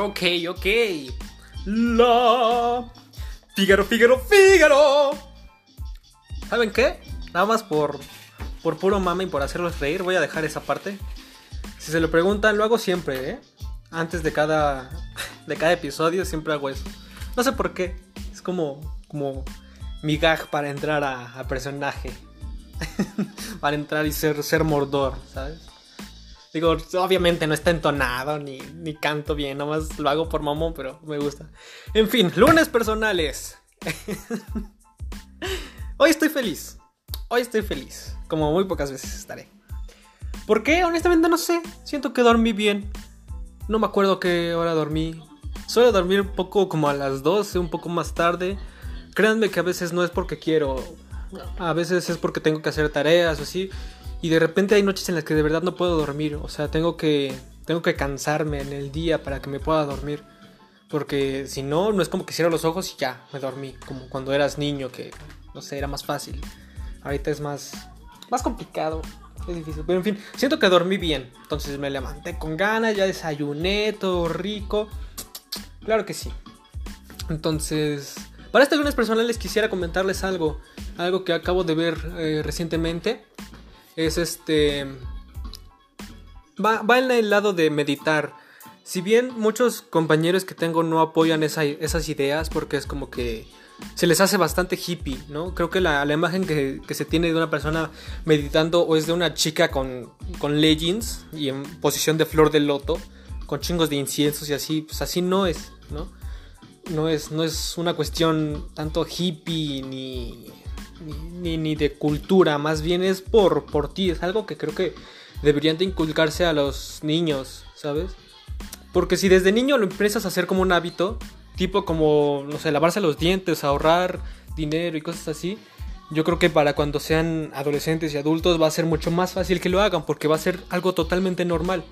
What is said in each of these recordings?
Ok, ok. La. Fígaro, Fígaro, Fígaro. ¿Saben qué? Nada más por, por puro mame y por hacerlos reír, voy a dejar esa parte. Si se lo preguntan, lo hago siempre, ¿eh? Antes de cada, de cada episodio siempre hago eso. No sé por qué. Es como, como mi gag para entrar a, a personaje. para entrar y ser, ser mordor, ¿sabes? Digo, obviamente no está entonado ni, ni canto bien, nomás lo hago por mamón, pero me gusta. En fin, lunes personales. Hoy estoy feliz. Hoy estoy feliz. Como muy pocas veces estaré. ¿Por qué? Honestamente no sé. Siento que dormí bien. No me acuerdo qué hora dormí. Suelo dormir un poco como a las 12, un poco más tarde. Créanme que a veces no es porque quiero. A veces es porque tengo que hacer tareas o así. Y de repente hay noches en las que de verdad no puedo dormir. O sea, tengo que, tengo que cansarme en el día para que me pueda dormir. Porque si no, no es como que cierro los ojos y ya, me dormí. Como cuando eras niño, que no sé, era más fácil. Ahorita es más, más complicado. Es difícil. Pero en fin, siento que dormí bien. Entonces me levanté con ganas, ya desayuné, todo rico. Claro que sí. Entonces, para este lunes personal les quisiera comentarles algo. Algo que acabo de ver eh, recientemente es este... Va, va, en el lado de meditar. Si bien muchos compañeros que tengo no apoyan esa, esas ideas porque es como que se les hace bastante hippie, ¿no? Creo que la, la imagen que, que, se tiene de una persona meditando o es de una chica con, con leggings y en posición de flor de loto, con chingos de inciensos y así, pues así no es, ¿no? No es, no es una cuestión tanto hippie ni, ni, ni, de cultura, más bien es por, por ti, es algo que creo que deberían de inculcarse a los niños, ¿sabes? Porque si desde niño lo empiezas a hacer como un hábito, tipo como, no sé, lavarse los dientes, ahorrar dinero y cosas así, yo creo que para cuando sean adolescentes y adultos va a ser mucho más fácil que lo hagan, porque va a ser algo totalmente normal.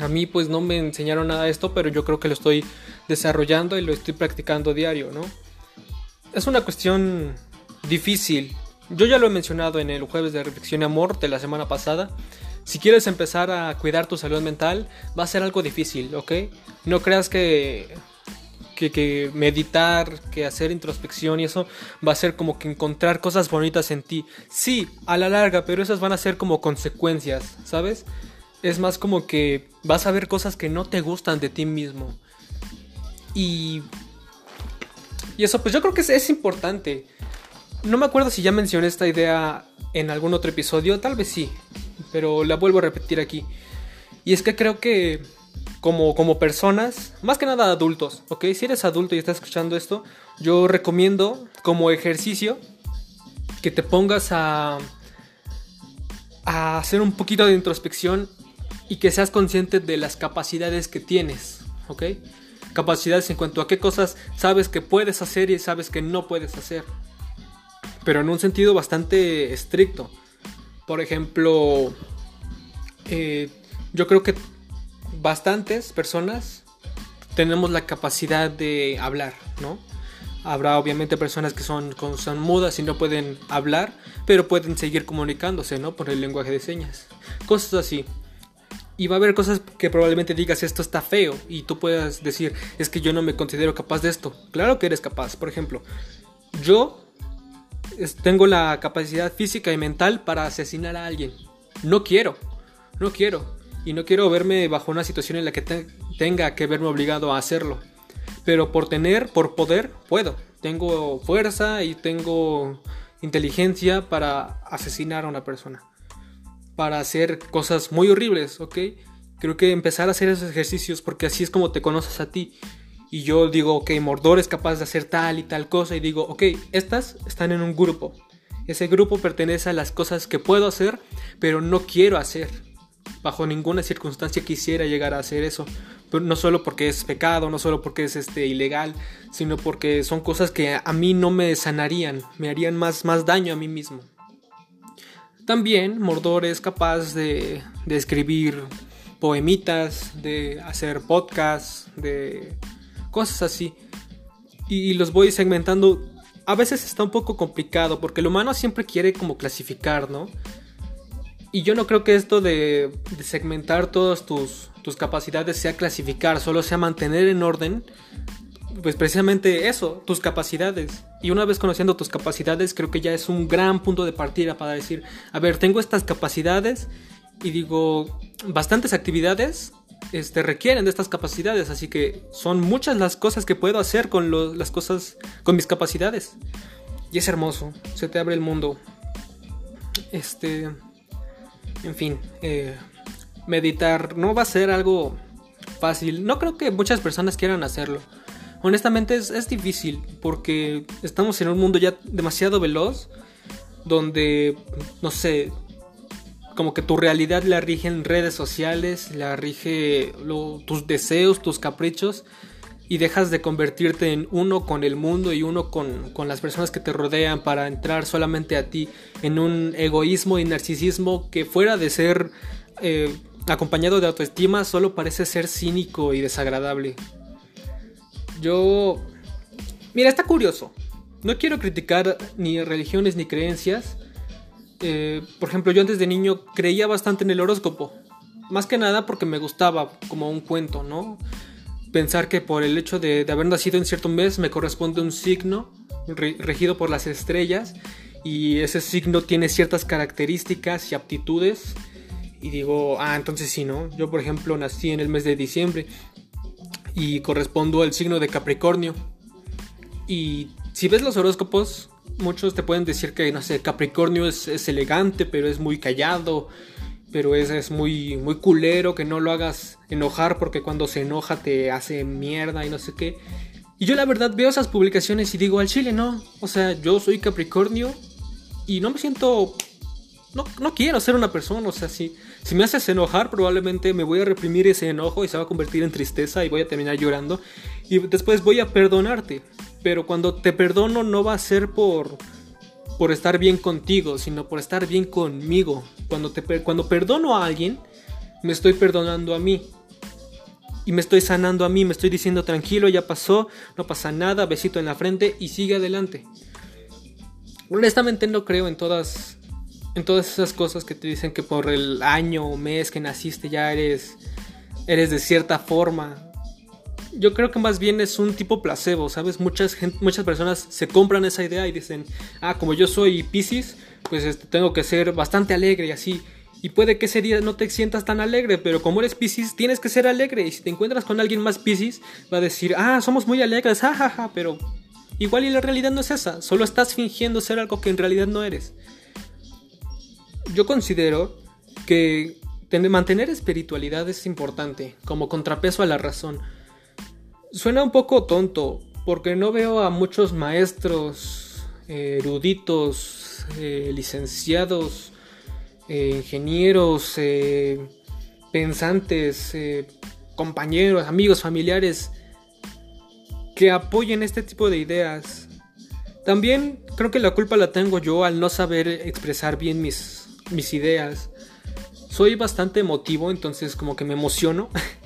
A mí pues no me enseñaron nada de esto, pero yo creo que lo estoy desarrollando y lo estoy practicando diario, ¿no? Es una cuestión difícil. Yo ya lo he mencionado en el jueves de reflexión y amor de la semana pasada. Si quieres empezar a cuidar tu salud mental, va a ser algo difícil, ¿ok? No creas que, que, meditar, que hacer introspección y eso va a ser como que encontrar cosas bonitas en ti. Sí, a la larga, pero esas van a ser como consecuencias, ¿sabes? Es más como que vas a ver cosas que no te gustan de ti mismo. Y... Y eso pues yo creo que es importante. No me acuerdo si ya mencioné esta idea en algún otro episodio, tal vez sí, pero la vuelvo a repetir aquí. Y es que creo que como, como personas, más que nada adultos, ¿ok? Si eres adulto y estás escuchando esto, yo recomiendo como ejercicio que te pongas a, a hacer un poquito de introspección y que seas consciente de las capacidades que tienes, ¿ok? Capacidades en cuanto a qué cosas sabes que puedes hacer y sabes que no puedes hacer pero en un sentido bastante estricto. Por ejemplo, eh, yo creo que bastantes personas tenemos la capacidad de hablar, ¿no? Habrá obviamente personas que son, son mudas y no pueden hablar, pero pueden seguir comunicándose, ¿no? Por el lenguaje de señas. Cosas así. Y va a haber cosas que probablemente digas esto está feo y tú puedas decir es que yo no me considero capaz de esto. Claro que eres capaz. Por ejemplo, yo tengo la capacidad física y mental para asesinar a alguien. No quiero, no quiero. Y no quiero verme bajo una situación en la que te tenga que verme obligado a hacerlo. Pero por tener, por poder, puedo. Tengo fuerza y tengo inteligencia para asesinar a una persona. Para hacer cosas muy horribles, ¿ok? Creo que empezar a hacer esos ejercicios porque así es como te conoces a ti y yo digo, ok, Mordor es capaz de hacer tal y tal cosa y digo, ok, estas están en un grupo. Ese grupo pertenece a las cosas que puedo hacer, pero no quiero hacer. Bajo ninguna circunstancia quisiera llegar a hacer eso. no solo porque es pecado, no solo porque es este, ilegal, sino porque son cosas que a mí no me sanarían, me harían más, más daño a mí mismo. También Mordor es capaz de, de escribir poemitas, de hacer podcasts, de cosas así. Y, los voy segmentando. A veces está un poco complicado porque el humano siempre quiere como clasificar, ¿no? Y yo no creo que esto de, segmentar todas tus, tus capacidades sea clasificar, solo sea mantener en orden pues precisamente eso, tus capacidades. Y una vez conociendo tus capacidades, creo que ya es un gran punto de partida para decir, a ver, tengo estas capacidades y digo, bastantes actividades este, requieren de estas capacidades, así que son muchas las cosas que puedo hacer con las cosas, con mis capacidades. Y es hermoso, se te abre el mundo. Este, en fin, eh, meditar no va a ser algo fácil. No creo que muchas personas quieran hacerlo honestamente es, difícil porque estamos en un mundo ya demasiado veloz donde, no sé, como que tu realidad la rigen redes sociales, la rige tus deseos, tus caprichos y dejas de convertirte en uno con el mundo y uno con, las personas que te rodean para entrar solamente a ti en un egoísmo y narcisismo que fuera de ser eh, acompañado de autoestima solo parece ser cínico y desagradable. Yo... Mira, está curioso. No quiero criticar ni religiones ni creencias. Eh, por ejemplo, yo antes de niño creía bastante en el horóscopo. Más que nada porque me gustaba como un cuento, ¿no? Pensar que por el hecho de, haber nacido en cierto mes me corresponde un signo regido por las estrellas y ese signo tiene ciertas características y aptitudes. Y digo, ah, entonces sí, ¿no? Yo, por ejemplo, nací en el mes de diciembre y correspondo al signo de Capricornio. Y si ves los horóscopos, muchos te pueden decir que, no sé, Capricornio es, elegante, pero es muy callado, pero es, es, muy, muy culero, que no lo hagas enojar porque cuando se enoja te hace mierda y no sé qué. Y yo la verdad veo esas publicaciones y digo, al chile no, o sea, yo soy Capricornio y no me siento no, no quiero ser una persona, o sea, si, si me haces enojar, probablemente me voy a reprimir ese enojo y se va a convertir en tristeza y voy a terminar llorando. Y después voy a perdonarte. Pero cuando te perdono no va a ser por, por estar bien contigo, sino por estar bien conmigo. Cuando, te, cuando perdono a alguien, me estoy perdonando a mí. Y me estoy sanando a mí, me estoy diciendo tranquilo, ya pasó, no pasa nada, besito en la frente y sigue adelante. Honestamente no creo en todas en todas esas cosas que te dicen que por el año o mes que naciste ya eres eres de cierta forma. Yo creo que más bien es un tipo placebo, ¿sabes? Muchas, muchas personas se compran esa idea y dicen, ah, como yo soy Pisces, pues este, tengo que ser bastante alegre y así. Y puede que ese día no te sientas tan alegre, pero como eres Pisces, tienes que ser alegre. Y si te encuentras con alguien más Pisces, va a decir, ah, somos muy alegres, jajaja, pero igual y la realidad no es esa. Solo estás fingiendo ser algo que en realidad no eres yo considero que mantener espiritualidad es importante, como contrapeso a la razón. Suena un poco tonto, porque no veo a muchos maestros, eh, eruditos, eh, licenciados, eh, ingenieros, pensantes, compañeros, amigos, familiares, que apoyen este tipo de ideas. También creo que la culpa la tengo yo al no saber expresar bien mis mis ideas. Soy bastante emotivo, entonces como que me emociono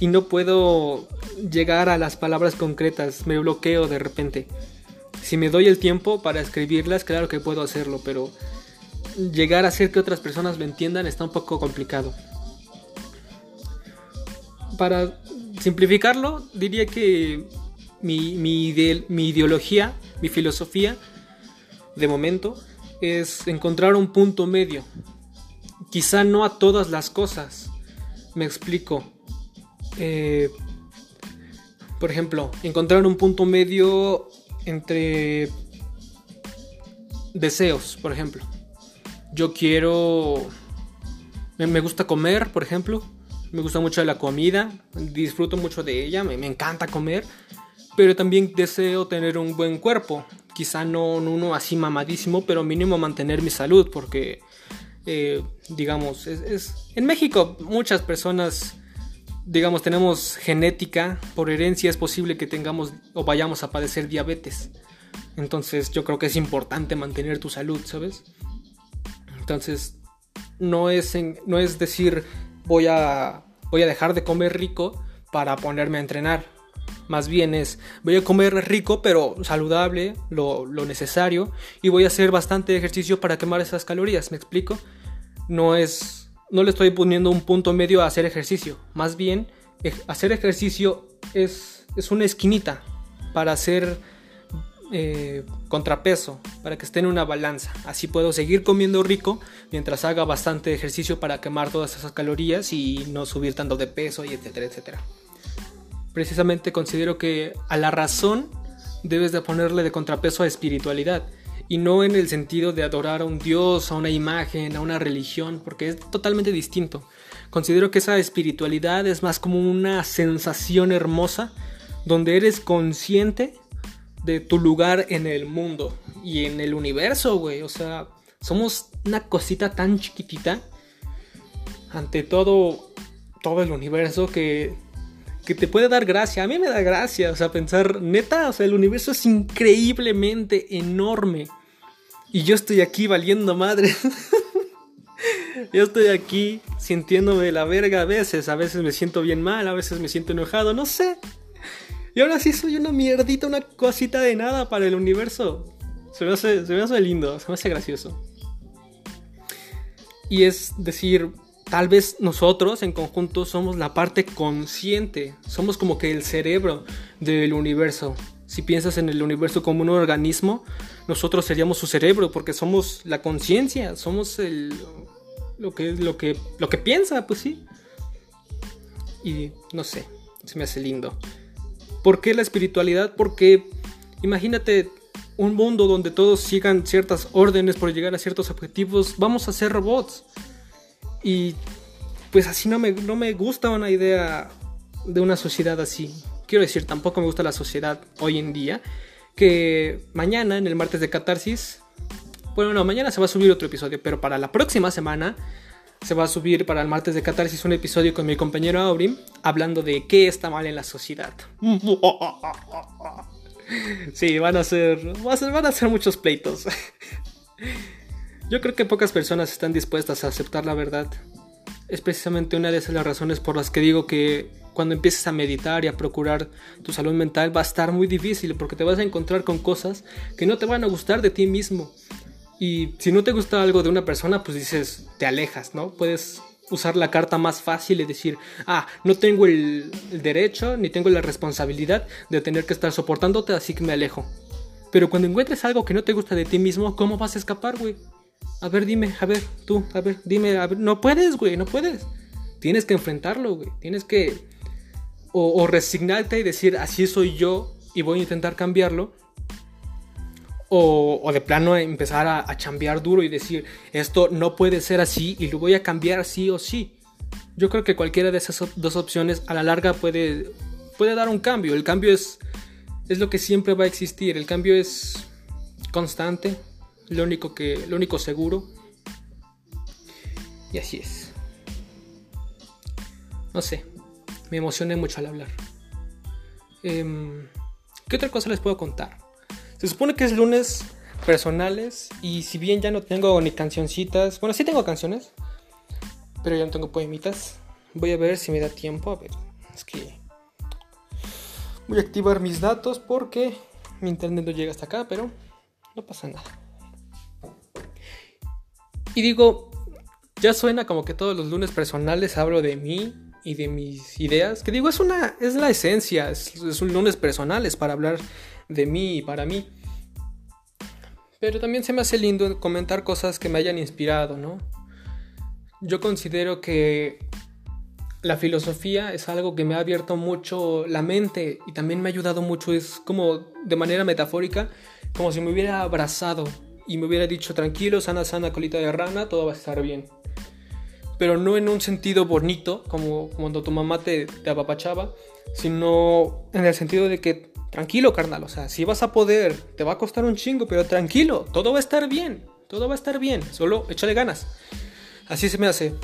y no puedo llegar a las palabras concretas, me bloqueo de repente. Si me doy el tiempo para escribirlas, claro que puedo hacerlo, pero llegar a hacer que otras personas me entiendan está un poco complicado. Para simplificarlo, diría que mi, mi, mi ideología, mi filosofía, de momento, es encontrar un punto medio. Quizá no a todas las cosas. Me explico. Eh, por ejemplo, encontrar un punto medio entre deseos, por ejemplo. Yo quiero... Me, gusta comer, por ejemplo. Me gusta mucho la comida. Disfruto mucho de ella. me encanta comer. Pero también deseo tener un buen cuerpo quizá no uno así mamadísimo, pero mínimo mantener mi salud, porque, eh, digamos, es, en México muchas personas, digamos, tenemos genética, por herencia es posible que tengamos o vayamos a padecer diabetes. Entonces yo creo que es importante mantener tu salud, ¿sabes? Entonces, no es, no es decir voy a, voy a dejar de comer rico para ponerme a entrenar más bien es, voy a comer rico pero saludable, lo, necesario, y voy a hacer bastante ejercicio para quemar esas calorías, ¿me explico? no es, no le estoy poniendo un punto medio a hacer ejercicio. Más bien, hacer ejercicio es, es una esquinita para hacer eh, contrapeso, para que esté en una balanza. Así puedo seguir comiendo rico mientras haga bastante ejercicio para quemar todas esas calorías y no subir tanto de peso y etcétera, etcétera. Precisamente considero que a la razón debes de ponerle de contrapeso a espiritualidad y no en el sentido de adorar a un dios, a una imagen, a una religión, porque es totalmente distinto. Considero que esa espiritualidad es más como una sensación hermosa donde eres consciente de tu lugar en el mundo y en el universo, güey. O sea, somos una cosita tan chiquitita ante todo, todo el universo que, que te puede dar gracia. A mí me da gracia, o sea, pensar, neta, o sea, el universo es increíblemente enorme. Y yo estoy aquí valiendo madre. yo estoy aquí sintiéndome la verga a veces. A veces me siento bien mal, a veces me siento enojado, no sé. Y ahora sí soy una mierdita, una cosita de nada para el universo. Se me hace, se me hace lindo, se me hace gracioso. Y es decir, tal vez nosotros en conjunto somos la parte consciente, somos como que el cerebro del universo. Si piensas en el universo como un organismo, nosotros seríamos su cerebro porque somos la conciencia, somos el lo que lo que lo que piensa, pues sí. Y no sé, se me hace lindo. ¿Por qué la espiritualidad? Porque imagínate un mundo donde todos sigan ciertas órdenes por llegar a ciertos objetivos, vamos a ser robots. Y pues así no me, no me gusta una idea de una sociedad así. Quiero decir, tampoco me gusta la sociedad hoy en día. Que mañana, en el martes de catarsis, bueno, no, mañana se va a subir otro episodio, pero para la próxima semana se va a subir para el martes de Catarsis un episodio con mi compañero Aurim hablando de qué está mal en la sociedad. Sí, van a ser, van a ser muchos pleitos. Yo creo que pocas personas están dispuestas a aceptar la verdad. Es precisamente una de esas las razones por las que digo que cuando empieces a meditar y a procurar tu salud mental va a estar muy difícil porque te vas a encontrar con cosas que no te van a gustar de ti mismo y si no te gusta algo de una persona, pues dices, te alejas, ¿no? Puedes usar la carta más fácil y decir, ah, no tengo el, derecho ni tengo la responsabilidad de tener que estar soportándote, así que me alejo. Pero cuando encuentres algo que no te gusta de ti mismo, ¿cómo vas a escapar, güey? A ver, dime, a ver, tú, a ver, dime, a ver, no puedes, güey, no puedes. Tienes que enfrentarlo, güey. Tienes que o, o resignarte y decir, así soy yo y voy a intentar cambiarlo o, de plano empezar a, a, chambear duro y decir, esto no puede ser así y lo voy a cambiar sí o sí. Yo creo que cualquiera de esas dos opciones a la larga puede, puede dar un cambio. El cambio es, es lo que siempre va a existir. El cambio es constante, lo único, que, lo único seguro. Y así es. No sé, me emocioné mucho al hablar. Em, ¿Qué otra cosa les puedo contar? Se supone que es lunes personales y si bien ya no tengo ni cancioncitas, bueno, sí tengo canciones, pero ya no tengo poemitas. Voy a ver si me da tiempo, a ver, es que voy a activar mis datos porque mi internet no llega hasta acá, pero no pasa nada. Y digo, ya suena como que todos los lunes personales hablo de mí y de mis ideas, que digo, es una es la esencia, es, un lunes personales para hablar de mí y para mí. Pero también se me hace lindo comentar cosas que me hayan inspirado, ¿no? Yo considero que la filosofía es algo que me ha abierto mucho la mente y también me ha ayudado mucho, es como de manera metafórica, como si me hubiera abrazado y me hubiera dicho tranquilo, sana, sana, colita de rana, todo va a estar bien. Pero no en un sentido bonito, como cuando tu mamá te, te apapachaba, sino en el sentido de que tranquilo, carnal, o sea, si vas a poder, te va a costar un chingo, pero tranquilo, todo va a estar bien, todo va a estar bien, solo échale ganas. Así se me hace.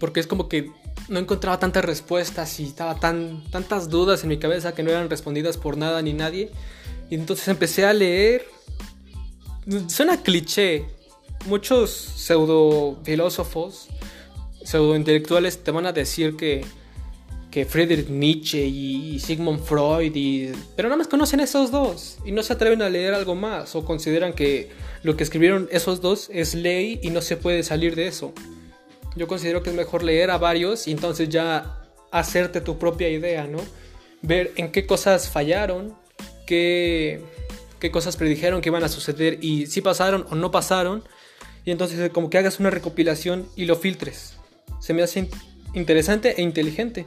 Porque es como que no encontraba tantas respuestas y estaba tan, tantas dudas en mi cabeza que no eran respondidas por nada ni nadie. Y entonces empecé a leer. Suena cliché. Muchos pseudo filósofos, pseudo intelectuales te van a decir que que Friedrich Nietzsche y Sigmund Freud, y... pero nada más conocen esos dos y no se atreven a leer algo más o consideran que lo que escribieron esos dos es ley y no se puede salir de eso. Yo considero que es mejor leer a varios y entonces ya hacerte tu propia idea, ¿no? Ver en qué cosas fallaron, qué, qué cosas predijeron que iban a suceder y si pasaron o no pasaron. Y entonces como que hagas una recopilación y lo filtres. Se me hace interesante e inteligente.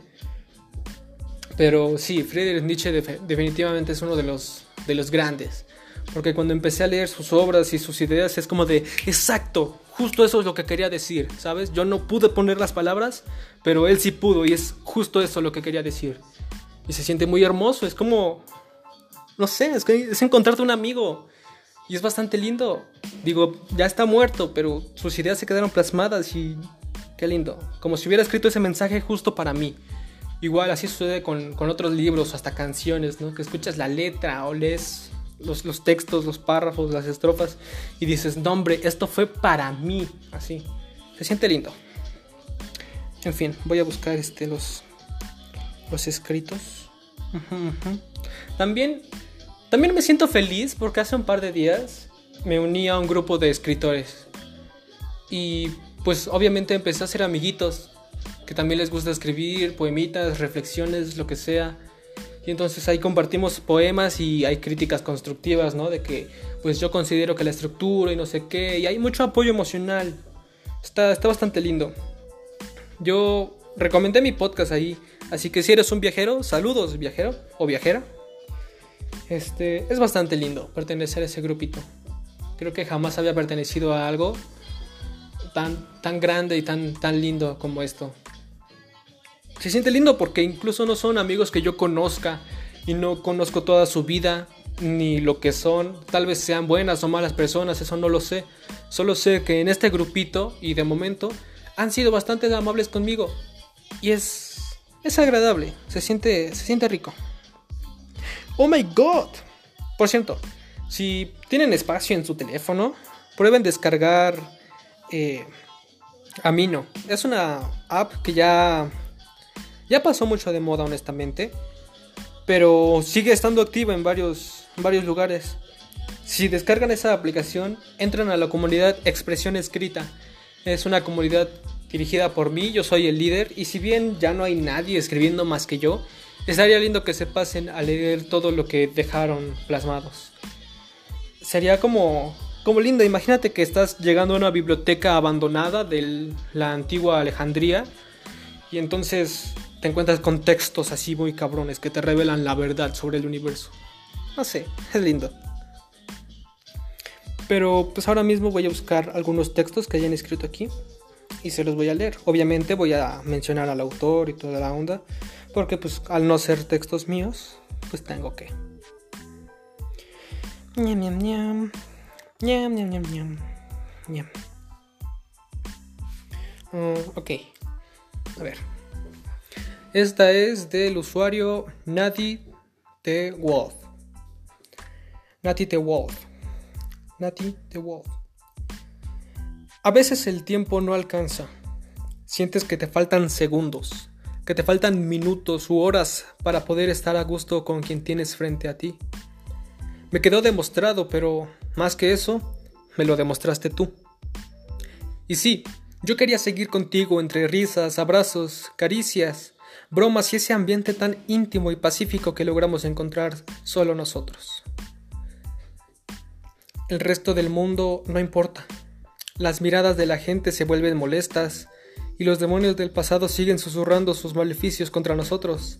Pero sí, Friedrich Nietzsche definitivamente es uno de los, de los grandes. Porque cuando empecé a leer sus obras y sus ideas es como de, exacto, justo eso es lo que quería decir, ¿sabes? Yo no pude poner las palabras, pero él sí pudo y es justo eso lo que quería decir. Y se siente muy hermoso, es como, no sé, es, es encontrarte un amigo. Y es bastante lindo. Digo, ya está muerto, pero sus ideas se quedaron plasmadas y qué lindo. Como si hubiera escrito ese mensaje justo para mí. Igual así sucede con, otros libros, hasta canciones, ¿no? Que escuchas la letra o lees los, los, textos, los párrafos, las estrofas y dices, no hombre, esto fue para mí, así. Se siente lindo. En fin, voy a buscar este, los, los escritos. También, también me siento feliz porque hace un par de días me uní a un grupo de escritores. Y pues obviamente empecé a ser amiguitos que también les gusta escribir poemitas, reflexiones, lo que sea. Y entonces ahí compartimos poemas y hay críticas constructivas, ¿no? De que pues yo considero que la estructura y no sé qué, y hay mucho apoyo emocional. Está, está bastante lindo. Yo recomendé mi podcast ahí, así que si eres un viajero, saludos viajero o viajera. Este, es bastante lindo pertenecer a ese grupito. Creo que jamás había pertenecido a algo tan, tan grande y tan, tan lindo como esto se siente lindo porque incluso no son amigos que yo conozca y no conozco toda su vida ni lo que son. Tal vez sean buenas o malas personas, eso no lo sé. Solo sé que en este grupito y de momento han sido bastante amables conmigo y es es agradable, se siente se siente rico. Oh my god. Por cierto, si tienen espacio en su teléfono, prueben descargar eh, Amino. Es una app que ya ya pasó mucho de moda, honestamente. Pero sigue estando activa en varios, varios lugares. Si descargan esa aplicación, entran a la comunidad Expresión Escrita. Es una comunidad dirigida por mí, yo soy el líder. Y si bien ya no hay nadie escribiendo más que yo, estaría lindo que se pasen a leer todo lo que dejaron plasmados. Sería como, como lindo, imagínate que estás llegando a una biblioteca abandonada de la antigua Alejandría. Y entonces te encuentras con textos así muy cabrones que te revelan la verdad sobre el universo. No sé, es lindo. Pero pues ahora mismo voy a buscar algunos textos que hayan escrito aquí y se los voy a leer. Obviamente voy a mencionar al autor y toda la onda, porque pues al no ser textos míos, pues tengo que. Ñam, ñam, ñam. Ñam, ñam, ñam, ñam. ñam. Uh, ok. A ver. Esta es del usuario Nati The Wolf. Nati The Wolf. Nati The Wolf. A veces el tiempo no alcanza. Sientes que te faltan segundos, que te faltan minutos u horas para poder estar a gusto con quien tienes frente a ti. Me quedó demostrado, pero más que eso, me lo demostraste tú. Y sí, yo quería seguir contigo entre risas, abrazos, caricias, bromas y ese ambiente tan íntimo y pacífico que logramos encontrar solo nosotros. El resto del mundo no importa. Las miradas de la gente se vuelven molestas y los demonios del pasado siguen susurrando sus maleficios contra nosotros.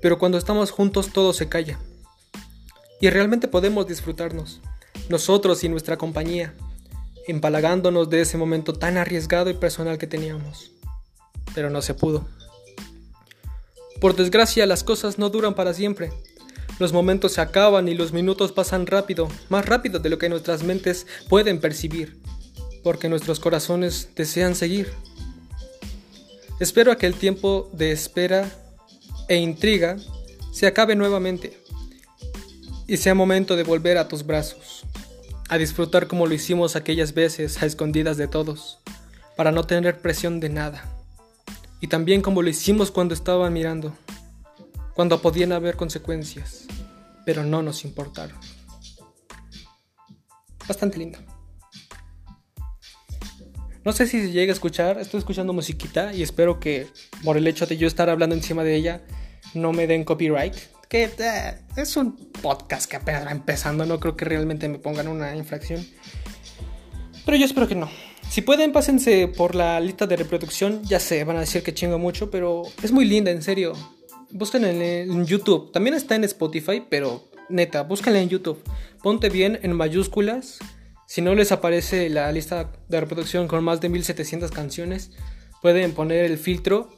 Pero cuando estamos juntos todo se calla. Y realmente podemos disfrutarnos, nosotros y nuestra compañía, empalagándonos de ese momento tan arriesgado y personal que teníamos. Pero no se pudo. Por desgracia, las cosas no duran para siempre. Los momentos se acaban y los minutos pasan rápido, más rápido de lo que nuestras mentes pueden percibir, porque nuestros corazones desean seguir. Espero que el tiempo de espera e intriga se acabe nuevamente y sea momento de volver a tus brazos, a disfrutar como lo hicimos aquellas veces a escondidas de todos, para no tener presión de nada Y también como lo hicimos cuando estaban mirando, cuando podían haber consecuencias, pero no nos importaron. Bastante lindo. No sé si se llega a escuchar, estoy escuchando musiquita y espero que por el hecho de yo estar hablando encima de ella no me den copyright. Que eh, es un podcast que apenas va empezando, no creo que realmente me pongan una infracción. Pero yo espero que no. Si pueden, pásense por la lista de reproducción. Ya sé, van a decir que chingo mucho, pero es muy linda, en serio. Búsquenla en, YouTube. También está en Spotify, pero neta, búsquenla en YouTube. Ponte bien en mayúsculas si no les aparece la lista de reproducción con más de 1700 canciones, pueden poner el filtro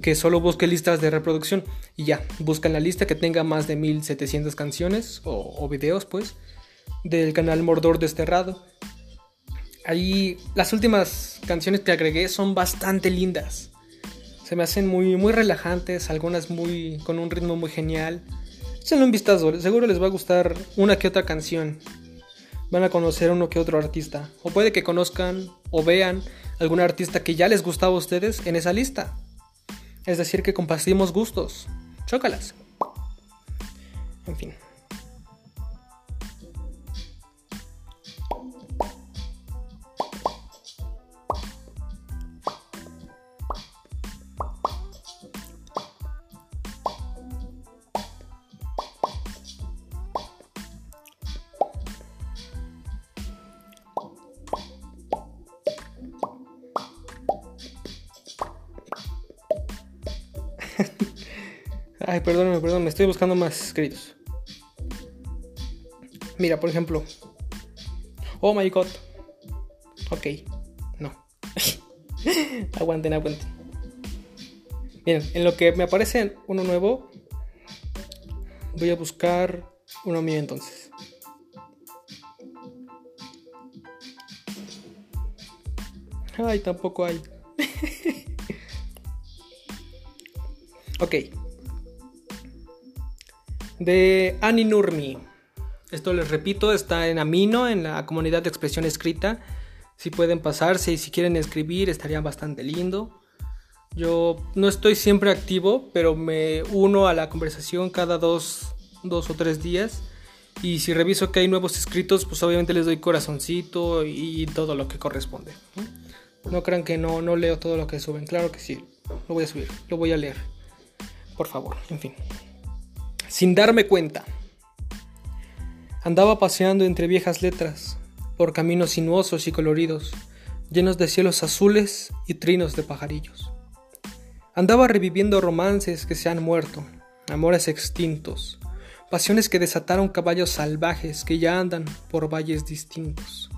que solo busque listas de reproducción y ya, buscan la lista que tenga más de 1700 canciones o, videos pues del canal Mordor Desterrado. Ahí las últimas canciones que agregué son bastante lindas. Se me hacen muy, muy relajantes, algunas muy con un ritmo muy genial. Échenle un vistazo, seguro les va a gustar una que otra canción van a conocer uno que otro artista. O puede que conozcan o vean algún artista que ya les gustaba a ustedes en esa lista. Es decir, que compartimos gustos. Chócalas. En fin. Ay, perdóname, perdón, me estoy buscando más escritos. Mira, por ejemplo. Oh my god. Ok, no. aguanten, aguanten. Miren, en lo que me aparece uno nuevo, voy a buscar uno mío entonces. Ay, tampoco hay. ok de Annie Nurmi. Esto les repito, está en Amino, en la comunidad de expresión escrita. Si pueden pasarse y si quieren escribir, estaría bastante lindo. Yo no estoy siempre activo, pero me uno a la conversación cada dos, dos o tres días. Y si reviso que hay nuevos escritos, pues obviamente les doy corazoncito y todo lo que corresponde. No crean que no, no leo todo lo que suben. Claro que sí, lo voy a subir, lo voy a leer. Por favor, en fin sin darme cuenta. Andaba paseando entre viejas letras, por caminos sinuosos y coloridos, llenos de cielos azules y trinos de pajarillos. Andaba reviviendo romances que se han muerto, amores extintos, pasiones que desataron caballos salvajes que ya andan por valles distintos.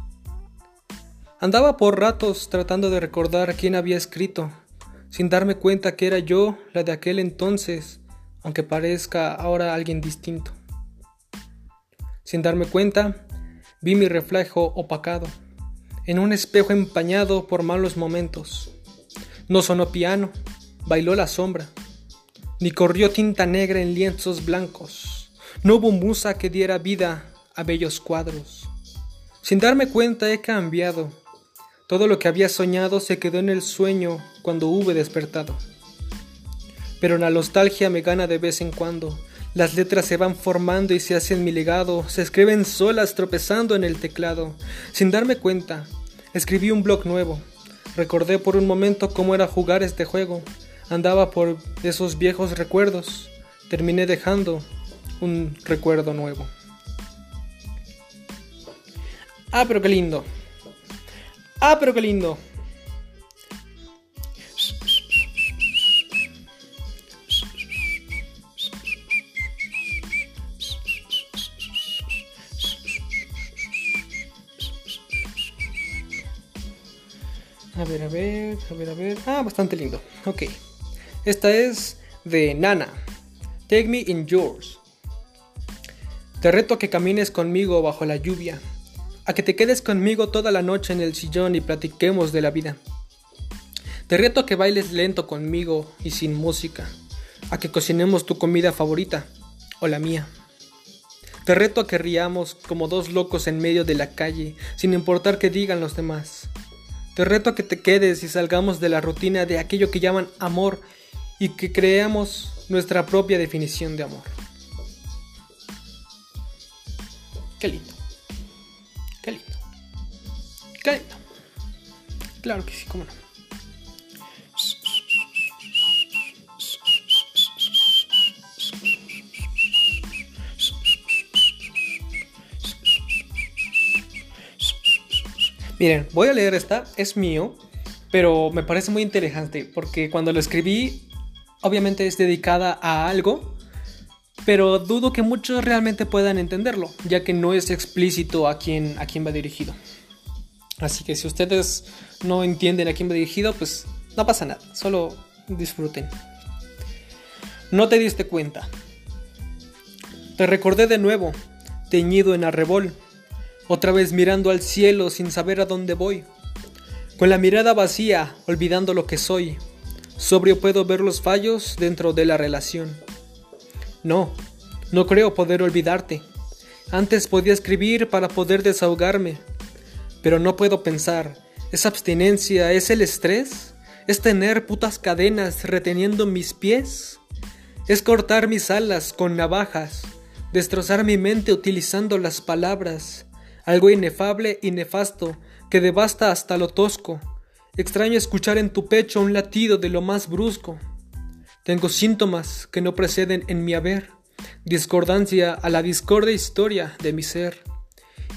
Andaba por ratos tratando de recordar quién había escrito, sin darme cuenta que era yo la de aquel entonces aunque parezca ahora alguien distinto. Sin darme cuenta, vi mi reflejo opacado, en un espejo empañado por malos momentos. No sonó piano, bailó la sombra, ni corrió tinta negra en lienzos blancos. No hubo musa que diera vida a bellos cuadros. Sin darme cuenta he cambiado. Todo lo que había soñado se quedó en el sueño cuando hube despertado pero la nostalgia me gana de vez en cuando. Las letras se van formando y se hacen mi legado, se escriben solas tropezando en el teclado. Sin darme cuenta, escribí un blog nuevo. Recordé por un momento cómo era jugar este juego. Andaba por esos viejos recuerdos. Terminé dejando un recuerdo nuevo. Ah, pero qué lindo. Ah, pero qué lindo. A ver, a ver, a ver, a ver. Ah, bastante lindo. Ok. Esta es de Nana. Take me in yours. Te reto a que camines conmigo bajo la lluvia. A que te quedes conmigo toda la noche en el sillón y platiquemos de la vida. Te reto a que bailes lento conmigo y sin música. A que cocinemos tu comida favorita o la mía. Te reto a que riamos como dos locos en medio de la calle, sin importar que digan los demás. Te reto a que te quedes y salgamos de la rutina de aquello que llaman amor y que creamos nuestra propia definición de amor. Qué lindo. Qué lindo. Qué lindo. Claro que sí, cómo no. Miren, voy a leer esta, es mío, pero me parece muy interesante porque cuando lo escribí, obviamente es dedicada a algo, pero dudo que muchos realmente puedan entenderlo, ya que no es explícito a quién, a quién va dirigido. Así que si ustedes no entienden a quién va dirigido, pues no pasa nada, solo disfruten. No te diste cuenta. Te recordé de nuevo, teñido en arrebol otra vez mirando al cielo sin saber a dónde voy. Con la mirada vacía, olvidando lo que soy. Sobrio puedo ver los fallos dentro de la relación. No, no creo poder olvidarte. Antes podía escribir para poder desahogarme, pero no puedo pensar. ¿Es abstinencia? ¿Es el estrés? ¿Es tener putas cadenas reteniendo mis pies? ¿Es cortar mis alas con navajas? ¿Destrozar mi mente utilizando las palabras? Algo inefable y nefasto que devasta hasta lo tosco. Extraño escuchar en tu pecho un latido de lo más brusco. Tengo síntomas que no preceden en mi haber, discordancia a la discorde historia de mi ser.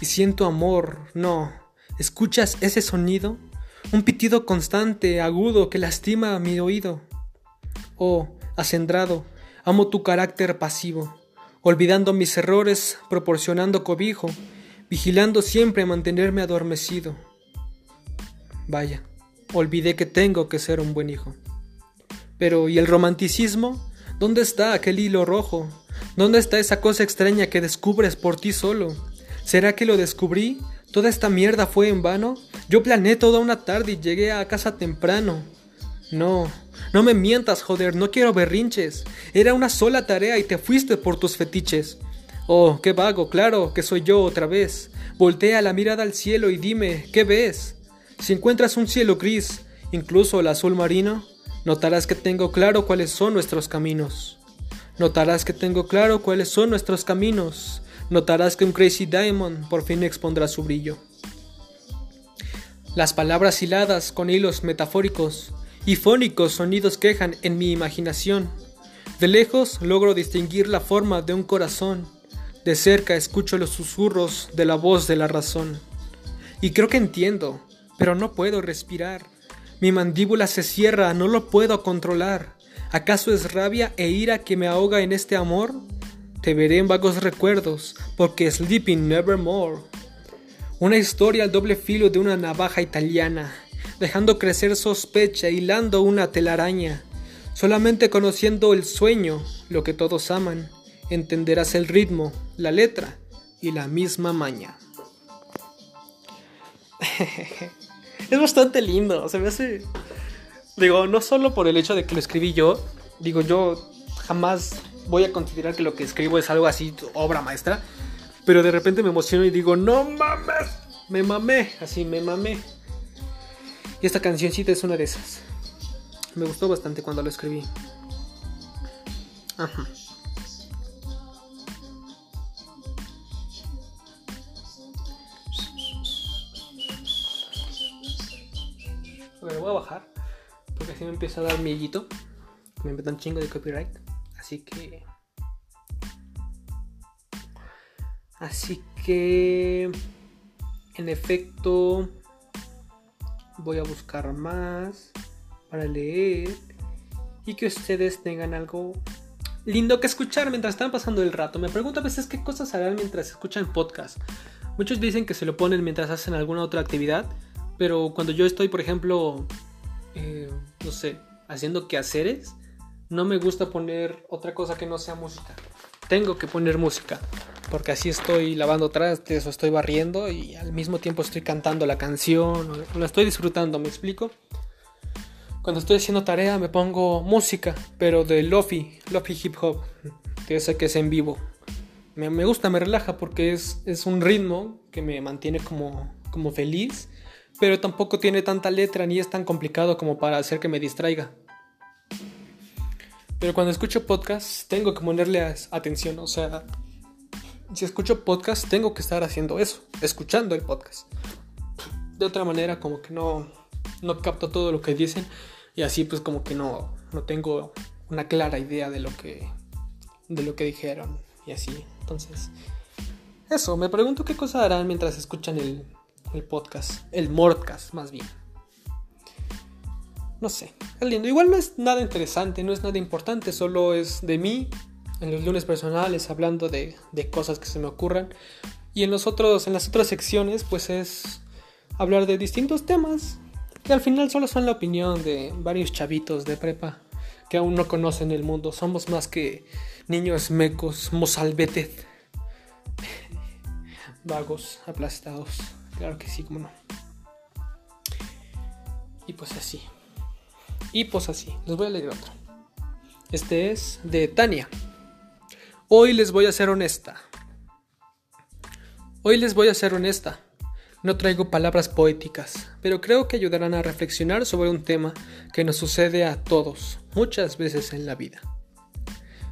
Y siento amor, no. ¿Escuchas ese sonido? Un pitido constante, agudo, que lastima mi oído. Oh, acendrado, amo tu carácter pasivo, olvidando mis errores, proporcionando cobijo, vigilando siempre mantenerme adormecido. Vaya, olvidé que tengo que ser un buen hijo. Pero, ¿y el romanticismo? ¿Dónde está aquel hilo rojo? ¿Dónde está esa cosa extraña que descubres por ti solo? ¿Será que lo descubrí? ¿Toda esta mierda fue en vano? Yo planeé toda una tarde y llegué a casa temprano. No, no me mientas, joder, no quiero berrinches. Era una sola tarea y te fuiste por tus fetiches. Oh, qué vago, claro, que soy yo otra vez. Voltea la mirada al cielo y dime, ¿qué ves? Si encuentras un cielo gris, incluso el azul marino, notarás que tengo claro cuáles son nuestros caminos. Notarás que tengo claro cuáles son nuestros caminos. Notarás que un Crazy Diamond por fin expondrá su brillo. Las palabras hiladas con hilos metafóricos y fónicos sonidos quejan en mi imaginación. De lejos logro distinguir la forma de un corazón de cerca escucho los susurros de la voz de la razón. Y creo que entiendo, pero no puedo respirar. Mi mandíbula se cierra, no lo puedo controlar. ¿Acaso es rabia e ira que me ahoga en este amor? Te veré en vagos recuerdos, porque sleeping nevermore. Una historia al doble filo de una navaja italiana, dejando crecer sospecha, hilando una telaraña. Solamente conociendo el sueño, lo que todos aman, entenderás el ritmo, la letra y la misma maña. es bastante lindo, se me hace... Digo, no solo por el hecho de que lo escribí yo, digo, yo jamás voy a considerar que lo que escribo es algo así, obra maestra, pero de repente me emociono y digo, no mames, me mamé, así me mamé. Y esta cancioncita es una de esas. Me gustó bastante cuando lo escribí. Ajá. Voy a bajar. Porque así me empieza a dar miellito. Me meto un chingo de copyright. Así que. Así que. En efecto. Voy a buscar más. Para leer. Y que ustedes tengan algo lindo que escuchar mientras están pasando el rato. Me pregunto a veces qué cosas harán mientras escuchan podcast. Muchos dicen que se lo ponen mientras hacen alguna otra actividad. Pero cuando yo estoy, por ejemplo, eh, no sé, haciendo quehaceres, no me gusta poner otra cosa que no sea música. Tengo que poner música, porque así estoy lavando trastes o estoy barriendo y al mismo tiempo estoy cantando la canción o la estoy disfrutando, ¿me explico? Cuando estoy haciendo tarea me pongo música, pero de lofi, lofi hip hop, que sé que es en vivo. Me, me gusta, me relaja porque es, es un ritmo que me mantiene como, como feliz pero tampoco tiene tanta letra ni es tan complicado como para hacer que me distraiga. Pero cuando escucho podcast tengo que ponerle atención, o sea, si escucho podcast tengo que estar haciendo eso, escuchando el podcast. De otra manera como que no, no capto todo lo que dicen y así pues como que no, no tengo una clara idea de lo que, de lo que dijeron y así. Entonces, eso, me pregunto qué cosa harán mientras escuchan el, el podcast, el Mordcast más bien. No sé, es lindo. Igual no es nada interesante, no es nada importante, solo es de mí en los lunes personales hablando de, de cosas que se me ocurran. Y en, los otros, en las otras secciones pues es hablar de distintos temas que al final solo son la opinión de varios chavitos de prepa que aún no conocen el mundo. Somos más que niños mecos, mozalbetes, vagos, aplastados. Claro que sí, como no. Y pues así. Y pues así. Les voy a leer otro. Este es de Tania. Hoy les voy a ser honesta. Hoy les voy a ser honesta. No traigo palabras poéticas, pero creo que ayudarán a reflexionar sobre un tema que nos sucede a todos muchas veces en la vida.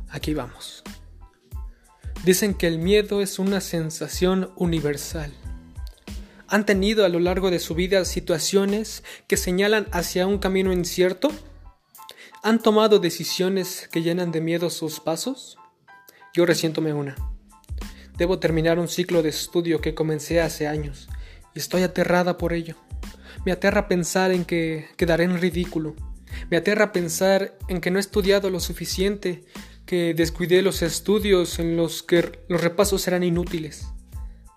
Aquí vamos. Dicen que el miedo es una sensación universal ¿Han tenido a lo largo de su vida situaciones que señalan hacia un camino incierto? ¿Han tomado decisiones que llenan de miedo sus pasos? Yo resiéntome una. Debo terminar un ciclo de estudio que comencé hace años y estoy aterrada por ello. Me aterra pensar en que quedaré en ridículo. Me aterra pensar en que no he estudiado lo suficiente, que descuidé los estudios en los que los repasos serán inútiles,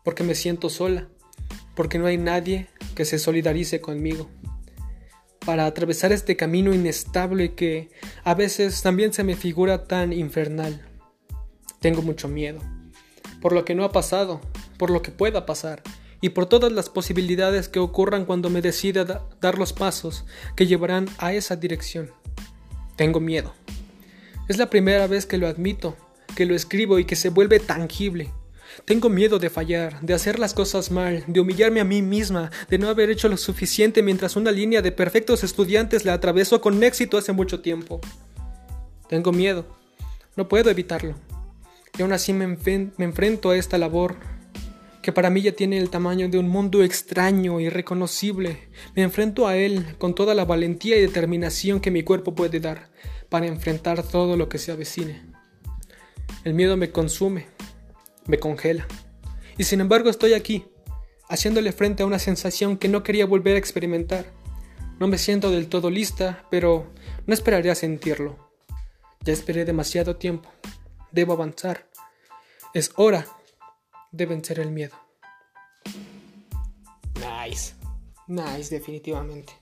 porque me siento sola porque no hay nadie que se solidarice conmigo. Para atravesar este camino inestable que a veces también se me figura tan infernal. Tengo mucho miedo, por lo que no ha pasado, por lo que pueda pasar, y por todas las posibilidades que ocurran cuando me decida dar los pasos que llevarán a esa dirección. Tengo miedo. Es la primera vez que lo admito, que lo escribo y que se vuelve tangible. Tengo miedo de fallar, de hacer las cosas mal, de humillarme a mí misma, de no haber hecho lo suficiente mientras una línea de perfectos estudiantes la atravesó con éxito hace mucho tiempo. Tengo miedo, no puedo evitarlo. Y aún así me, enfrento a esta labor, que para mí ya tiene el tamaño de un mundo extraño, irreconocible. Me enfrento a él con toda la valentía y determinación que mi cuerpo puede dar para enfrentar todo lo que se avecine. El miedo me consume, me congela. Y sin embargo estoy aquí, haciéndole frente a una sensación que no quería volver a experimentar. No me siento del todo lista, pero no esperaré a sentirlo. Ya esperé demasiado tiempo. Debo avanzar. Es hora de vencer el miedo. Nice. Nice, definitivamente.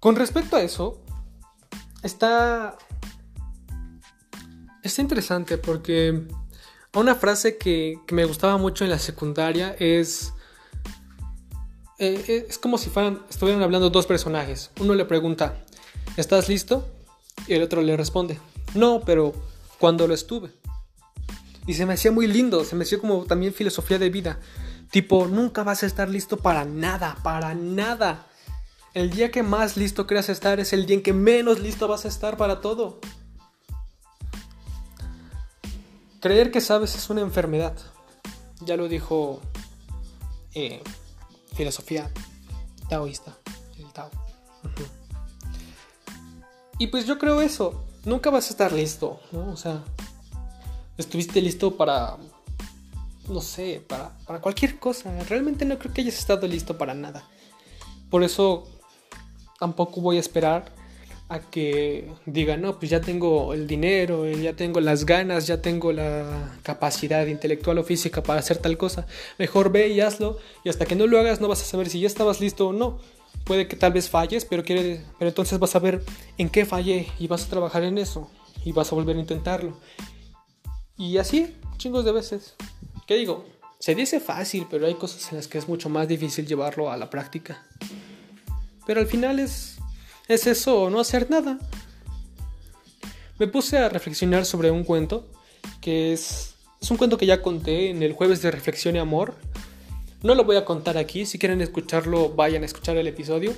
Con respecto a eso, está Está interesante porque una frase que, me gustaba mucho en la secundaria es... Eh, es como si fueran, estuvieran hablando dos personajes. Uno le pregunta, ¿estás listo? Y el otro le responde, no, pero cuando lo estuve. Y se me hacía muy lindo, se me hacía como también filosofía de vida. Tipo, nunca vas a estar listo para nada, para nada. El día que más listo creas estar es el día en que menos listo vas a estar para todo. Creer que sabes es una enfermedad. Ya lo dijo eh, filosofía taoísta, el Tao. Y pues yo creo eso. Nunca vas a estar listo, ¿no? O sea, estuviste listo para, no sé, para, para cualquier cosa. Realmente no creo que hayas estado listo para nada. Por eso tampoco voy a esperar a que digan, no, pues ya tengo el dinero, eh, ya tengo las ganas, ya tengo la capacidad intelectual o física para hacer tal cosa. Mejor ve y hazlo y hasta que no lo hagas no vas a saber si ya estabas listo o no. Puede que tal vez falles, pero, quiere, pero entonces vas a ver en qué fallé y vas a trabajar en eso y vas a volver a intentarlo. Y así, chingos de veces. ¿Qué digo? Se dice fácil, pero hay cosas en las que es mucho más difícil llevarlo a la práctica. Pero al final es ¿Es eso no hacer nada? Me puse a reflexionar sobre un cuento que es, es un cuento que ya conté en el jueves de reflexión y amor, No lo voy a contar aquí, si quieren escucharlo vayan a escuchar el episodio,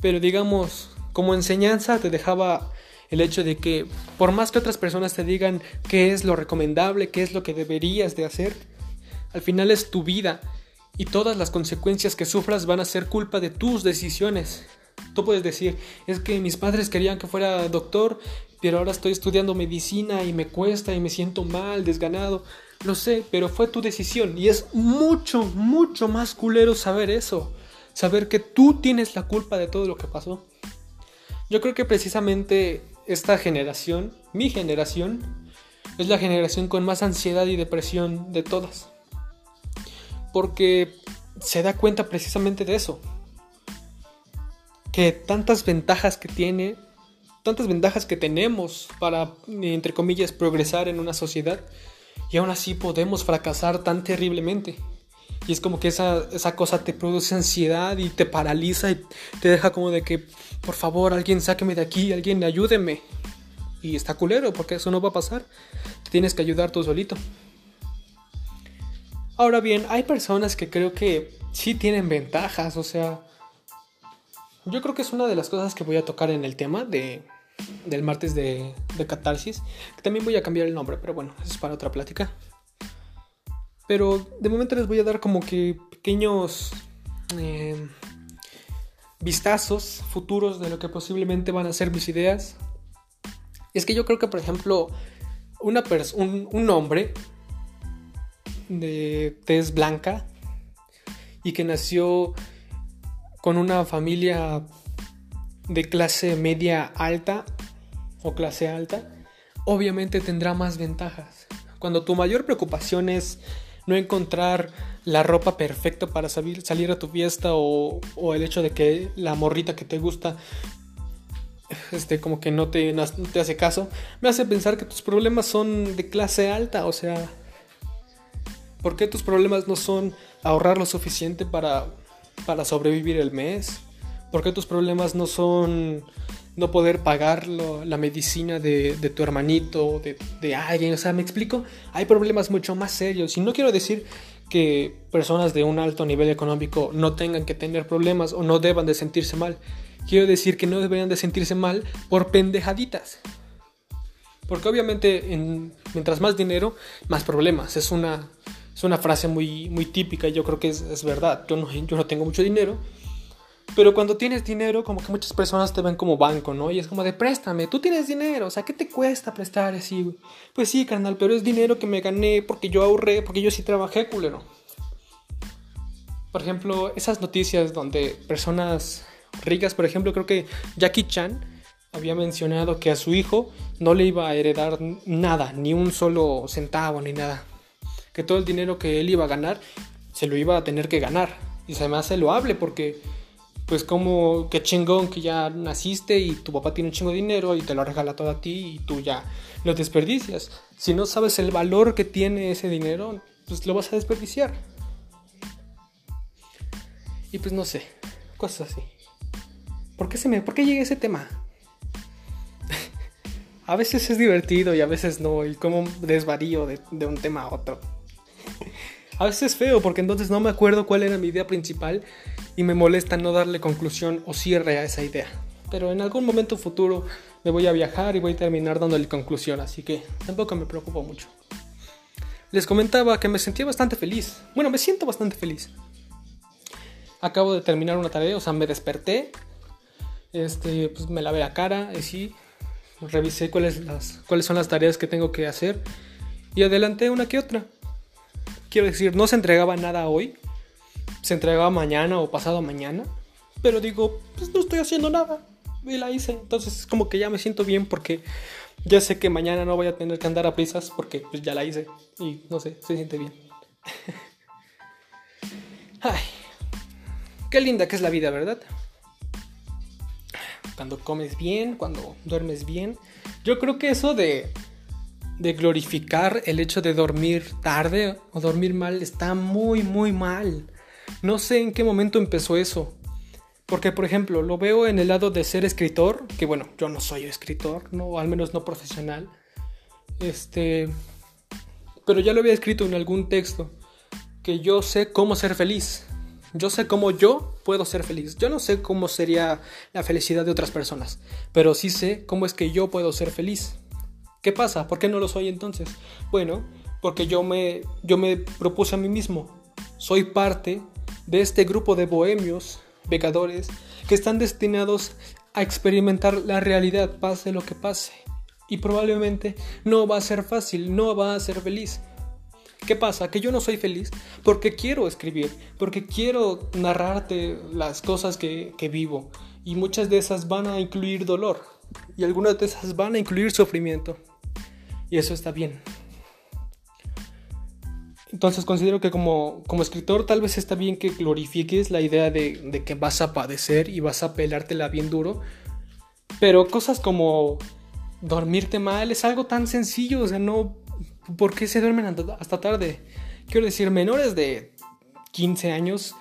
pero digamos, como enseñanza te dejaba el hecho de que por más que otras personas te digan qué es lo recomendable, qué es lo que deberías de hacer, al final es tu vida y todas las consecuencias que sufras van a ser culpa de tus decisiones. Tú puedes decir, es que mis padres querían que fuera doctor, pero ahora estoy estudiando medicina y me cuesta y me siento mal, desganado. Lo sé, pero fue tu decisión y es mucho, mucho más culero saber eso. Saber que tú tienes la culpa de todo lo que pasó. Yo creo que precisamente esta generación, mi generación, es la generación con más ansiedad y depresión de todas. Porque se da cuenta precisamente de eso. Que tantas ventajas que tiene, tantas ventajas que tenemos para, entre comillas, progresar en una sociedad, y aún así podemos fracasar tan terriblemente. Y es como que esa, esa cosa te produce ansiedad y te paraliza y te deja como de que, por favor, alguien sáqueme de aquí, alguien ayúdeme. Y está culero porque eso no va a pasar. Te tienes que ayudar tú solito. Ahora bien, hay personas que creo que sí tienen ventajas, o sea, yo creo que es una de las cosas que voy a tocar en el tema de, del martes de, de catarsis, también voy a cambiar el nombre, pero bueno, eso es para otra plática. Pero de momento les voy a dar como que pequeños eh, vistazos futuros de lo que posiblemente van a ser mis ideas. Es que yo creo que, por ejemplo, una un, un hombre de tez blanca y que nació con una familia de clase media alta o clase alta, obviamente tendrá más ventajas. Cuando tu mayor preocupación es no encontrar la ropa perfecta para salir, a tu fiesta o, el hecho de que la morrita que te gusta este, como que no te, te hace caso, me hace pensar que tus problemas son de clase alta, o sea, ¿por qué tus problemas no son ahorrar lo suficiente para, para sobrevivir el mes? ¿Por qué tus problemas no son no poder pagar la medicina de, tu hermanito, de, de, alguien. O sea, me explico, hay problemas mucho más serios. Y no quiero decir que personas de un alto nivel económico no tengan que tener problemas o no deban de sentirse mal. Quiero decir que no deberían de sentirse mal por pendejaditas. Porque obviamente en, mientras más dinero, más problemas. Es una, es una frase muy, muy típica y yo creo que es, es verdad. Yo no, yo no tengo mucho dinero pero cuando tienes dinero, como que muchas personas te ven como banco, ¿no? Y es como de préstame, tú tienes dinero, o sea, ¿qué te cuesta prestar así? Pues sí, carnal, pero es dinero que me gané porque yo ahorré, porque yo sí trabajé, culero. Por ejemplo, esas noticias donde personas ricas, por ejemplo, creo que Jackie Chan había mencionado que a su hijo no le iba a heredar nada, ni un solo centavo, ni nada. Que todo el dinero que él iba a ganar, se lo iba a tener que ganar. Y se me hace loable porque pues como que chingón que ya naciste y tu papá tiene un chingo de dinero y te lo regala todo a ti y tú ya lo desperdicias. Si no sabes el valor que tiene ese dinero, pues lo vas a desperdiciar. Y pues no sé, cosas así. ¿Por qué, se me, ¿por qué llegué a ese tema? a veces es divertido y a veces no, y como desvarío de, de un tema a otro. a veces es feo porque entonces no me acuerdo cuál era mi idea principal y me molesta no darle conclusión o cierre a esa idea. Pero en algún momento futuro me voy a viajar y voy a terminar dándole conclusión, así que tampoco me preocupo mucho. Les comentaba que me sentía bastante feliz. Bueno, me siento bastante feliz. Acabo de terminar una tarea, o sea, me desperté, este, pues me lavé la cara, y sí, revisé cuáles, cuáles son las tareas que tengo que hacer y adelanté una que otra. Quiero decir, no se entregaba nada hoy, se entregaba mañana o pasado mañana. Pero digo, pues no estoy haciendo nada. Y la hice. Entonces es como que ya me siento bien porque ya sé que mañana no voy a tener que andar a prisas porque pues ya la hice. Y no sé, se siente bien. Ay, qué linda que es la vida, ¿verdad? Cuando comes bien, cuando duermes bien. Yo creo que eso de, de glorificar el hecho de dormir tarde o dormir mal está muy, muy mal. No sé en qué momento empezó eso. Porque, por ejemplo, lo veo en el lado de ser escritor, que bueno, yo no soy escritor, no, al menos no profesional. Este. Pero ya lo había escrito en algún texto. que yo sé cómo ser feliz. Yo sé cómo yo puedo ser feliz. Yo no sé cómo sería la felicidad de otras personas, pero sí sé cómo es que yo puedo ser feliz. ¿Qué pasa? ¿Por qué no lo soy entonces? Bueno, porque yo me, yo me propuse a mí mismo. Soy parte de este grupo de bohemios, pecadores, que están destinados a experimentar la realidad, pase lo que pase. Y probablemente no va a ser fácil, no va a ser feliz. ¿Qué pasa? Que yo no soy feliz porque quiero escribir, porque quiero narrarte las cosas que, que vivo. Y muchas de esas van a incluir dolor. Y algunas de esas van a incluir sufrimiento. Y eso está bien. Entonces considero que como, como escritor tal vez está bien que glorifiques la idea de, de, que vas a padecer y vas a pelártela bien duro. Pero cosas como dormirte mal es algo tan sencillo, o sea, no... ¿Por qué se duermen hasta tarde? Quiero decir, menores de 15 años,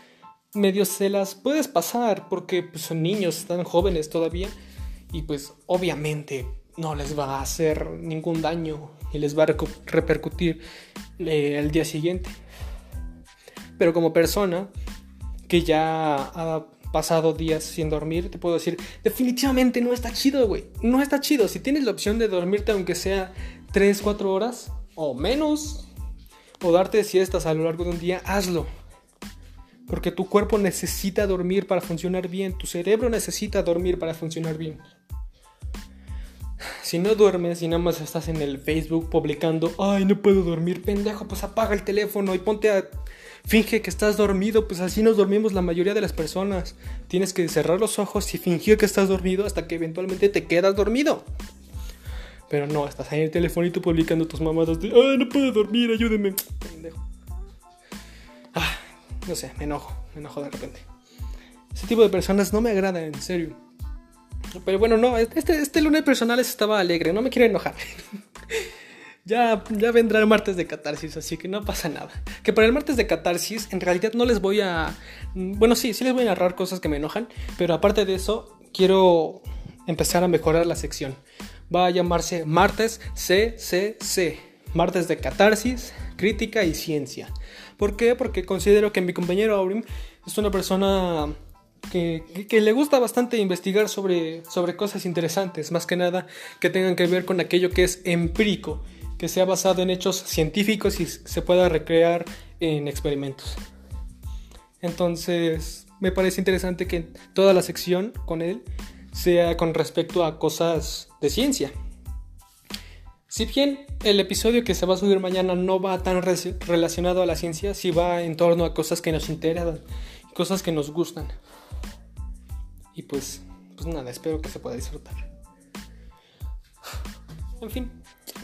medio se las puedes pasar porque pues, son niños, están jóvenes todavía y pues obviamente no les va a hacer ningún daño y les va a repercutir eh, el día siguiente. Pero como persona que ya ha pasado días sin dormir, te puedo decir, definitivamente no está chido, güey. No está chido. Si tienes la opción de dormirte aunque sea 3, 4 horas o menos, o darte siestas a lo largo de un día, hazlo. Porque tu cuerpo necesita dormir para funcionar bien, tu cerebro necesita dormir para funcionar bien. Si no duermes y nada más estás en el Facebook publicando, ay, no puedo dormir, pendejo, pues apaga el teléfono y ponte a... Finge que estás dormido, pues así nos dormimos la mayoría de las personas. Tienes que cerrar los ojos y fingir que estás dormido hasta que eventualmente te quedas dormido. Pero no, estás ahí en el telefonito publicando tus mamadas de, ay, no puedo dormir, ayúdeme. Pendejo. Ah, no sé, me enojo, me enojo de repente. Ese tipo de personas no me agradan, en serio. Pero bueno, no, este, este lunes personales estaba alegre, no me quiero enojar. ya, ya vendrá el martes de catarsis, así que no pasa nada. Que para el martes de catarsis, en realidad no les voy a. Bueno, sí, sí les voy a narrar cosas que me enojan, pero aparte de eso, quiero empezar a mejorar la sección. Va a llamarse Martes CCC. Martes de catarsis, crítica y ciencia. ¿Por qué? Porque considero que mi compañero Aurim es una persona que, le gusta bastante investigar sobre, sobre cosas interesantes, más que nada que tengan que ver con aquello que es empírico, que sea basado en hechos científicos y se pueda recrear en experimentos. Entonces, me parece interesante que toda la sección con él sea con respecto a cosas de ciencia. Si bien el episodio que se va a subir mañana no va tan relacionado a la ciencia, sí va en torno a cosas que nos interesan, cosas que nos gustan. Y pues, pues nada, espero que se pueda disfrutar. En fin,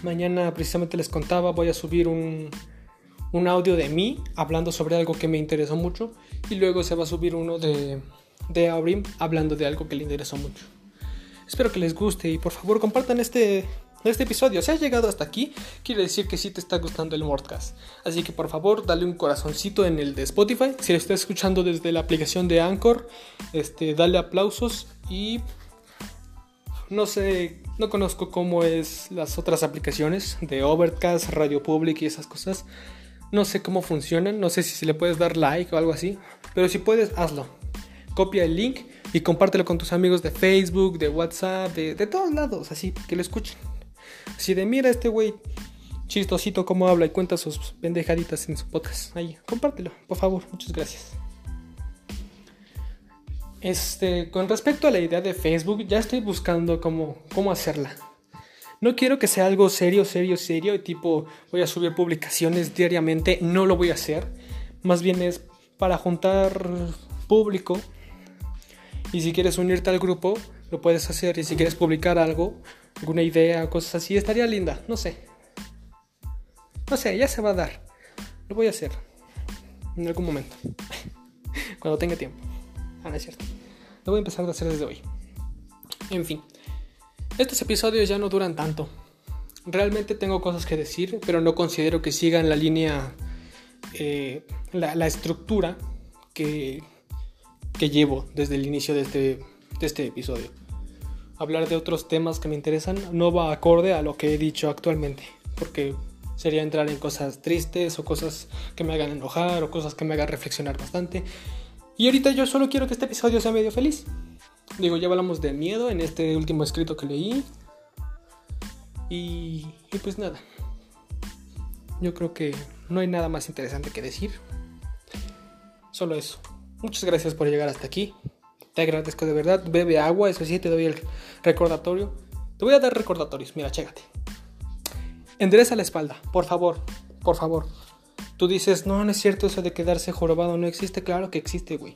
mañana precisamente les contaba, voy a subir un, un audio de mí hablando sobre algo que me interesó mucho y luego se va a subir uno de, de Aurim hablando de algo que le interesó mucho. Espero que les guste y por favor compartan este, este episodio. Si has llegado hasta aquí, quiere decir que sí te está gustando el Mordcast. Así que por favor, dale un corazoncito en el de Spotify. Si lo estás escuchando desde la aplicación de Anchor, este, dale aplausos y no sé, no conozco cómo es las otras aplicaciones de Overcast, Radio Public y esas cosas. No sé cómo funcionan, no sé si le puedes dar like o algo así, pero si puedes, hazlo. Copia el link y compártelo con tus amigos de Facebook, de WhatsApp, de, de todos lados, así que lo escuchen. Si de mira este güey chistosito cómo habla y cuenta sus pendejaditas en su podcast. Ahí, compártelo, por favor. Muchas gracias. Este, con respecto a la idea de Facebook, ya estoy buscando cómo, cómo hacerla. No quiero que sea algo serio, serio, serio, tipo voy a subir publicaciones diariamente, no lo voy a hacer. Más bien es para juntar público. Y si quieres unirte al grupo, lo puedes hacer. Y si quieres publicar algo, alguna idea, cosas así, estaría linda, no sé. No sé, ya se va a dar. Lo voy a hacer. En algún momento. Cuando tenga tiempo. Ah, no es cierto. Lo voy a empezar a hacer desde hoy. En fin. Estos episodios ya no duran tanto. Realmente tengo cosas que decir, pero no considero que sigan la línea, eh, la, la, estructura que, que llevo desde el inicio de este, de este episodio hablar de otros temas que me interesan no va acorde a lo que he dicho actualmente, porque sería entrar en cosas tristes o cosas que me hagan enojar o cosas que me hagan reflexionar bastante. Y ahorita yo solo quiero que este episodio sea medio feliz. Digo, ya hablamos de miedo en este último escrito que leí. Y, y pues nada. Yo creo que no hay nada más interesante que decir. Solo eso. Muchas gracias por llegar hasta aquí. Te agradezco de verdad. Bebe agua, eso sí, te doy el recordatorio. Te voy a dar recordatorios. Mira, chécate. Endereza la espalda, por favor, por favor. Tú dices, no, no es cierto eso de quedarse jorobado, no existe. Claro que existe, güey.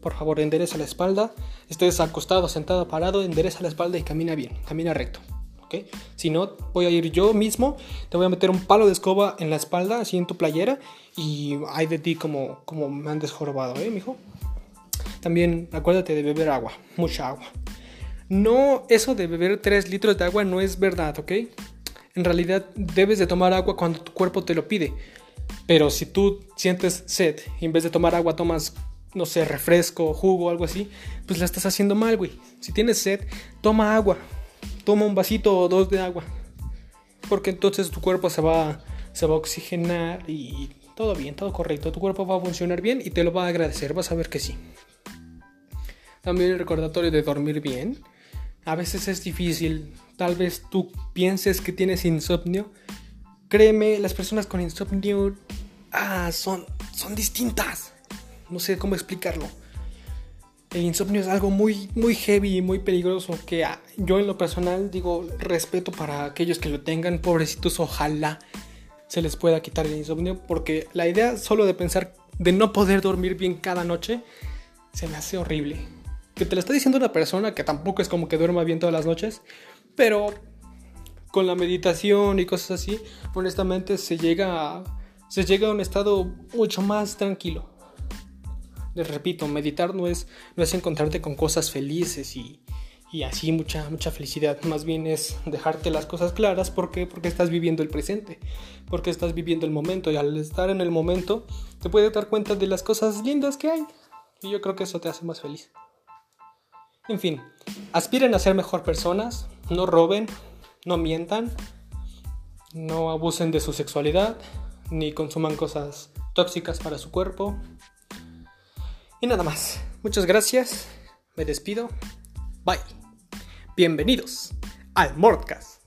Por favor, endereza la espalda. Estés acostado, sentado, parado, endereza la espalda y camina bien, camina recto. ¿ok? Si no, voy a ir yo mismo, te voy a meter un palo de escoba en la espalda, así en tu playera, y hay de ti como, como me han desjorobado, ¿eh, mijo? También acuérdate de beber agua, mucha agua. No, eso de beber 3 litros de agua no es verdad, ¿ok? En realidad debes de tomar agua cuando tu cuerpo te lo pide. Pero si tú sientes sed y en vez de tomar agua tomas, no sé, refresco, jugo algo así, pues la estás haciendo mal, güey. Si tienes sed, toma agua. Toma un vasito o dos de agua. Porque entonces tu cuerpo se va, se va a oxigenar y todo bien, todo correcto. Tu cuerpo va a funcionar bien y te lo va a agradecer. Vas a ver que sí. También el recordatorio de dormir bien. A veces es difícil. Tal vez tú pienses que tienes insomnio. Créeme, las personas con insomnio ah, son, son distintas. No sé cómo explicarlo. El insomnio es algo muy, muy heavy y muy peligroso que ah, yo en lo personal digo respeto para aquellos que lo tengan. Pobrecitos, ojalá se les pueda quitar el insomnio porque la idea solo de pensar de no poder dormir bien cada noche se me hace horrible que te lo está diciendo una persona que tampoco es como que duerma bien todas las noches, pero con la meditación y cosas así, honestamente se llega a, se llega a un estado mucho más tranquilo. Les repito, meditar no es, no es encontrarte con cosas felices y, y así mucha, mucha felicidad. Más bien es dejarte las cosas claras. ¿Por qué? Porque estás viviendo el presente. Porque estás viviendo el momento. Y al estar en el momento, te puedes dar cuenta de las cosas lindas que hay. Y yo creo que eso te hace más feliz. En fin, aspiren a ser mejor personas, no roben, no mientan, no abusen de su sexualidad, ni consuman cosas tóxicas para su cuerpo. Y nada más. Muchas gracias. Me despido. Bye. Bienvenidos al Mordcast.